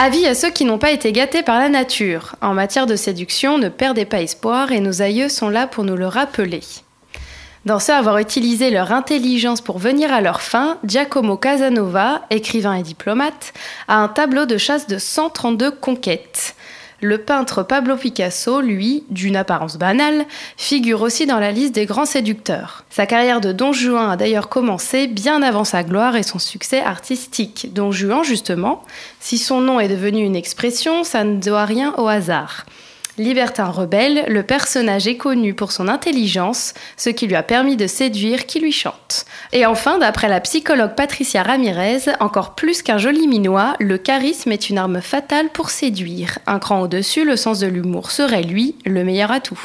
Avis à ceux qui n'ont pas été gâtés par la nature. En matière de séduction, ne perdez pas espoir et nos aïeux sont là pour nous le rappeler. Dans ce avoir utilisé leur intelligence pour venir à leur fin, Giacomo Casanova, écrivain et diplomate, a un tableau de chasse de 132 conquêtes. Le peintre Pablo Picasso, lui, d'une apparence banale, figure aussi dans la liste des grands séducteurs. Sa carrière de Don Juan a d'ailleurs commencé bien avant sa gloire et son succès artistique. Don Juan, justement, si son nom est devenu une expression, ça ne doit rien au hasard. Libertin rebelle, le personnage est connu pour son intelligence, ce qui lui a permis de séduire qui lui chante. Et enfin, d'après la psychologue Patricia Ramirez, encore plus qu'un joli minois, le charisme est une arme fatale pour séduire. Un cran au-dessus, le sens de l'humour serait lui le meilleur atout.